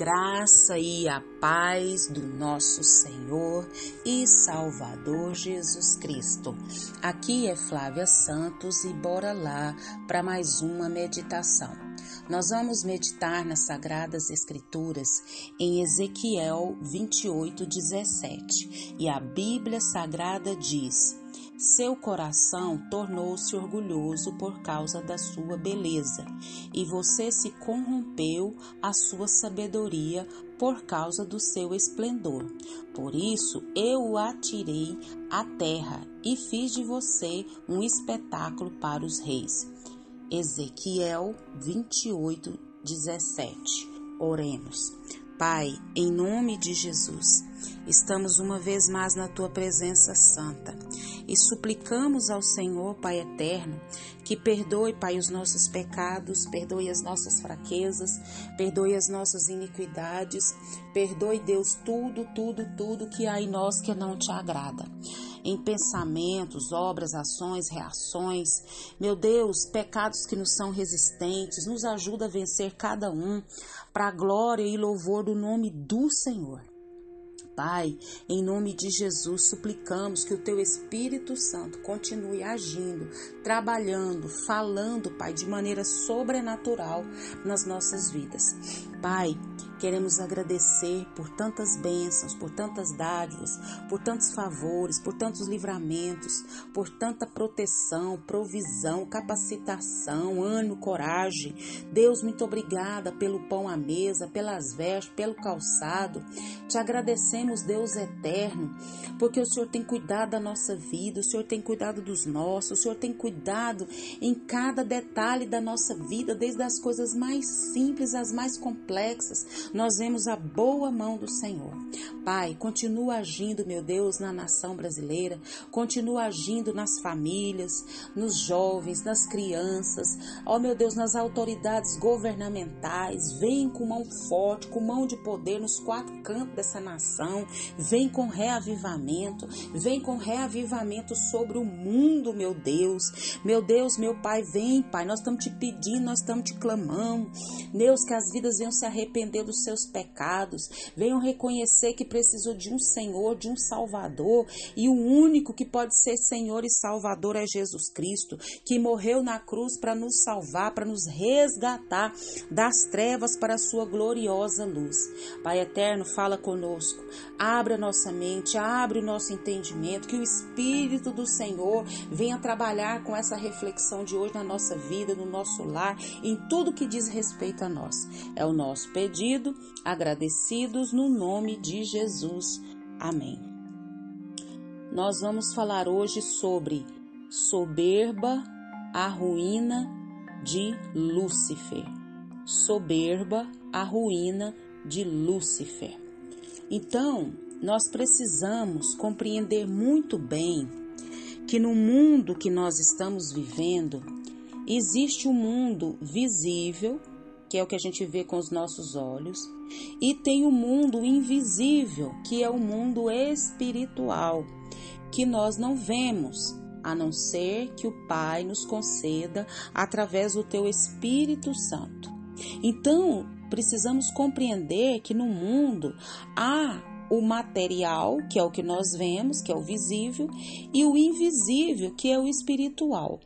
graça e a paz do nosso Senhor e Salvador Jesus Cristo. Aqui é Flávia Santos e bora lá para mais uma meditação. Nós vamos meditar nas Sagradas Escrituras em Ezequiel 28, 17. E a Bíblia Sagrada diz: seu coração tornou-se orgulhoso por causa da sua beleza, e você se corrompeu a sua sabedoria por causa do seu esplendor. Por isso eu o atirei à terra e fiz de você um espetáculo para os reis. Ezequiel 28, 17. Oremos. Pai, em nome de Jesus, estamos uma vez mais na tua presença santa e suplicamos ao Senhor, Pai eterno, que perdoe, Pai, os nossos pecados, perdoe as nossas fraquezas, perdoe as nossas iniquidades, perdoe, Deus, tudo, tudo, tudo que há em nós que não te agrada em pensamentos, obras, ações, reações. Meu Deus, pecados que nos são resistentes, nos ajuda a vencer cada um para a glória e louvor do nome do Senhor. Pai, em nome de Jesus, suplicamos que o Teu Espírito Santo continue agindo, trabalhando, falando, Pai, de maneira sobrenatural nas nossas vidas. Pai, Queremos agradecer por tantas bênçãos, por tantas dádivas, por tantos favores, por tantos livramentos, por tanta proteção, provisão, capacitação, ânimo, coragem. Deus, muito obrigada pelo pão à mesa, pelas vestes, pelo calçado. Te agradecemos, Deus eterno, porque o Senhor tem cuidado da nossa vida, o Senhor tem cuidado dos nossos, o Senhor tem cuidado em cada detalhe da nossa vida, desde as coisas mais simples às mais complexas nós vemos a boa mão do Senhor. Pai, continua agindo, meu Deus, na nação brasileira, continua agindo nas famílias, nos jovens, nas crianças, ó meu Deus, nas autoridades governamentais. Vem com mão forte, com mão de poder nos quatro cantos dessa nação. Vem com reavivamento, vem com reavivamento sobre o mundo, meu Deus. Meu Deus, meu Pai, vem, Pai. Nós estamos te pedindo, nós estamos te clamando. Deus, que as vidas venham se arrepender dos seus pecados, venham reconhecer que precisou de um Senhor, de um Salvador, e o único que pode ser Senhor e Salvador é Jesus Cristo, que morreu na cruz para nos salvar, para nos resgatar das trevas para a sua gloriosa luz. Pai eterno, fala conosco, abre a nossa mente, abre o nosso entendimento, que o Espírito do Senhor venha trabalhar com essa reflexão de hoje na nossa vida, no nosso lar, em tudo que diz respeito a nós. É o nosso pedido agradecidos no nome de Jesus. Amém. Nós vamos falar hoje sobre soberba, a ruína de Lúcifer. Soberba, a ruína de Lúcifer. Então, nós precisamos compreender muito bem que no mundo que nós estamos vivendo, existe um mundo visível que é o que a gente vê com os nossos olhos, e tem o mundo invisível, que é o mundo espiritual, que nós não vemos, a não ser que o Pai nos conceda através do teu Espírito Santo. Então, precisamos compreender que no mundo há o material, que é o que nós vemos, que é o visível, e o invisível, que é o espiritual.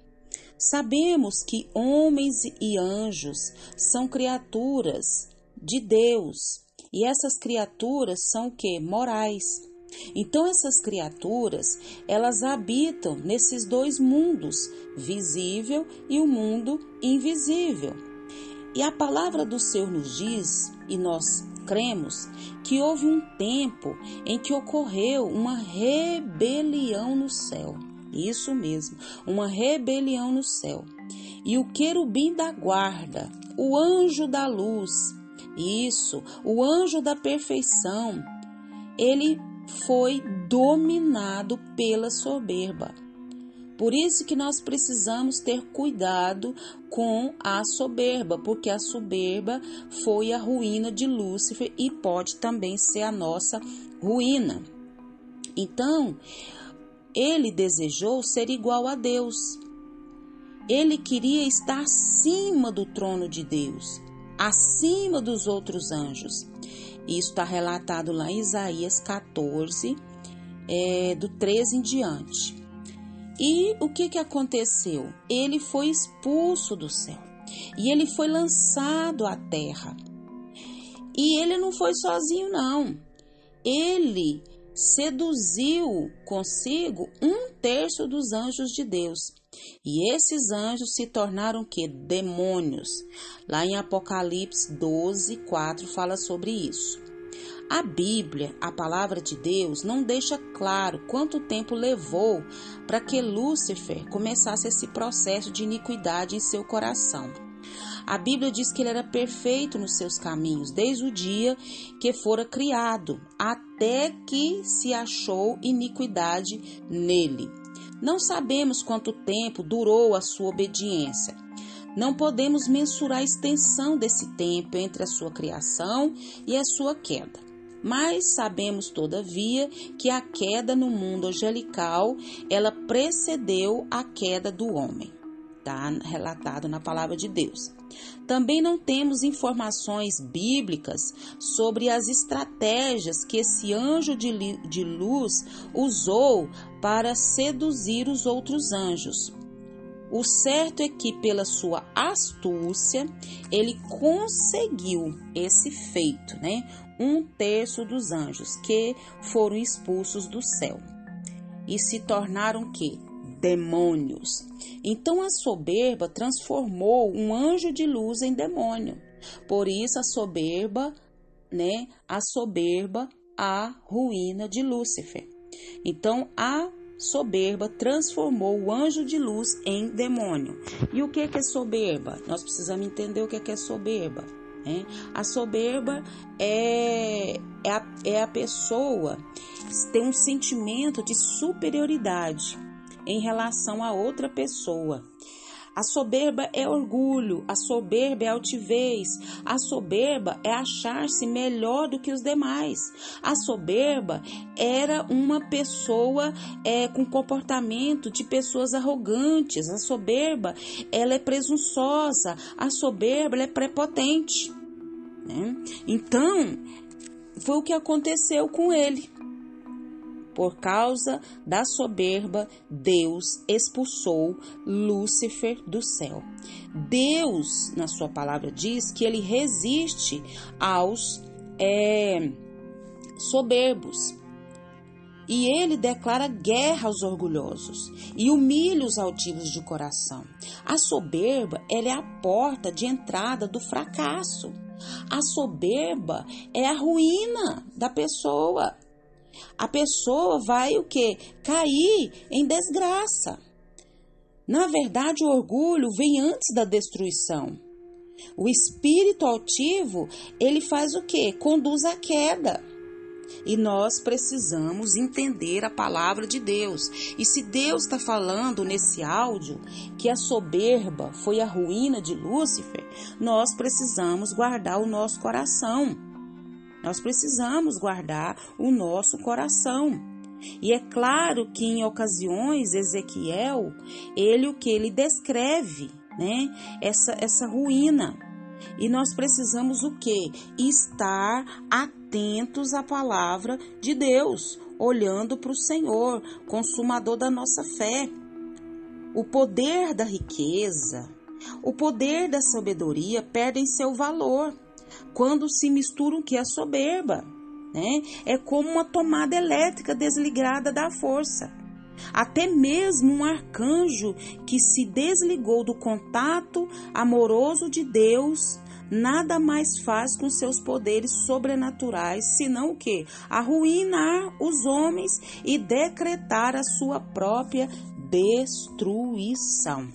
Sabemos que homens e anjos são criaturas de Deus e essas criaturas são que morais. Então essas criaturas, elas habitam nesses dois mundos, visível e o mundo invisível. E a palavra do Senhor nos diz, e nós cremos, que houve um tempo em que ocorreu uma rebelião no céu. Isso mesmo, uma rebelião no céu. E o querubim da guarda, o anjo da luz, isso, o anjo da perfeição, ele foi dominado pela soberba. Por isso que nós precisamos ter cuidado com a soberba, porque a soberba foi a ruína de Lúcifer e pode também ser a nossa ruína. Então, ele desejou ser igual a Deus. Ele queria estar acima do trono de Deus. acima dos outros anjos. Isso está relatado lá em Isaías 14, é, do 13 em diante. E o que, que aconteceu? Ele foi expulso do céu e ele foi lançado à terra. E ele não foi sozinho, não. Ele seduziu consigo um terço dos anjos de Deus. E esses anjos se tornaram que? Demônios. Lá em Apocalipse 12, 4 fala sobre isso. A Bíblia, a palavra de Deus, não deixa claro quanto tempo levou para que Lúcifer começasse esse processo de iniquidade em seu coração. A Bíblia diz que ele era perfeito nos seus caminhos, desde o dia que fora criado, até que se achou iniquidade nele. Não sabemos quanto tempo durou a sua obediência. Não podemos mensurar a extensão desse tempo entre a sua criação e a sua queda. Mas sabemos, todavia, que a queda no mundo angelical, ela precedeu a queda do homem. Está relatado na palavra de Deus. Também não temos informações bíblicas sobre as estratégias que esse anjo de, de luz usou para seduzir os outros anjos. O certo é que, pela sua astúcia, ele conseguiu esse feito, né? Um terço dos anjos que foram expulsos do céu e se tornaram que demônios. Então a soberba transformou um anjo de luz em demônio. Por isso a soberba, né? A soberba, a ruína de Lúcifer. Então a soberba transformou o anjo de luz em demônio. E o que é soberba? Nós precisamos entender o que é soberba. Né? A soberba é, é, a, é a pessoa tem um sentimento de superioridade em relação a outra pessoa. A soberba é orgulho, a soberba é altivez, a soberba é achar-se melhor do que os demais. A soberba era uma pessoa é, com comportamento de pessoas arrogantes. A soberba ela é presunçosa, a soberba é prepotente. Né? Então, foi o que aconteceu com ele. Por causa da soberba, Deus expulsou Lúcifer do céu. Deus, na sua palavra, diz que ele resiste aos é, soberbos. E ele declara guerra aos orgulhosos e humilha os altivos de coração. A soberba ela é a porta de entrada do fracasso. A soberba é a ruína da pessoa a pessoa vai o que? Cair em desgraça. Na verdade, o orgulho vem antes da destruição. O espírito altivo, ele faz o que? Conduz à queda. E nós precisamos entender a palavra de Deus. E se Deus está falando nesse áudio que a soberba foi a ruína de Lúcifer, nós precisamos guardar o nosso coração. Nós precisamos guardar o nosso coração. E é claro que em ocasiões Ezequiel, ele o que ele descreve, né? Essa essa ruína. E nós precisamos o que? Estar atentos à palavra de Deus, olhando para o Senhor, consumador da nossa fé. O poder da riqueza, o poder da sabedoria perdem seu valor quando se misturam que é soberba, né? É como uma tomada elétrica desligada da força. Até mesmo um arcanjo que se desligou do contato amoroso de Deus nada mais faz com seus poderes sobrenaturais senão o que? Arruinar os homens e decretar a sua própria destruição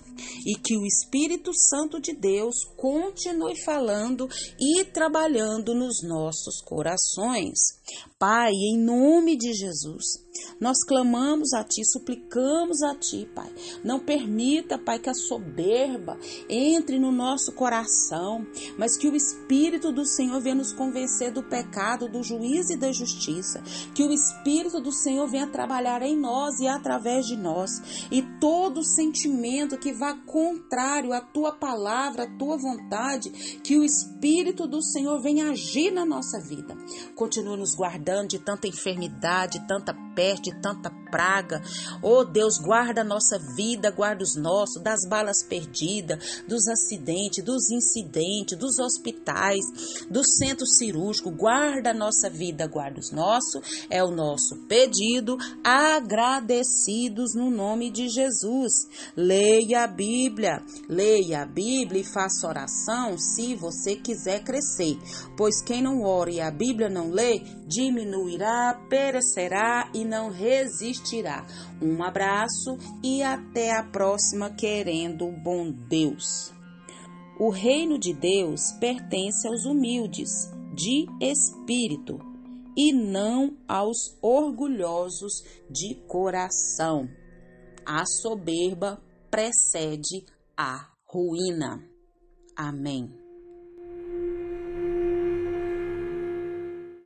e que o Espírito Santo de Deus continue falando e trabalhando nos nossos corações. Pai, em nome de Jesus, nós clamamos a Ti, suplicamos a Ti, Pai. Não permita, Pai, que a soberba entre no nosso coração, mas que o Espírito do Senhor venha nos convencer do pecado, do juízo e da justiça. Que o Espírito do Senhor venha trabalhar em nós e através de nós. E todo sentimento que vai está contrário à tua palavra, à tua vontade, que o Espírito do Senhor venha agir na nossa vida. Continua nos guardando de tanta enfermidade, tanta peste, tanta praga. Oh Deus, guarda a nossa vida, guarda os nossos, das balas perdidas, dos acidentes, dos incidentes, dos hospitais, do centro cirúrgico. Guarda a nossa vida, guarda os nossos. É o nosso pedido, agradecidos no nome de Jesus. Leia a Bíblia, leia a Bíblia e faça oração se você quiser crescer. Pois quem não ora e a Bíblia não lê, diminuirá, perecerá e não resistirá. Um abraço e até a próxima, querendo o bom Deus. O reino de Deus pertence aos humildes, de espírito, e não aos orgulhosos de coração. A soberba precede a ruína. Amém.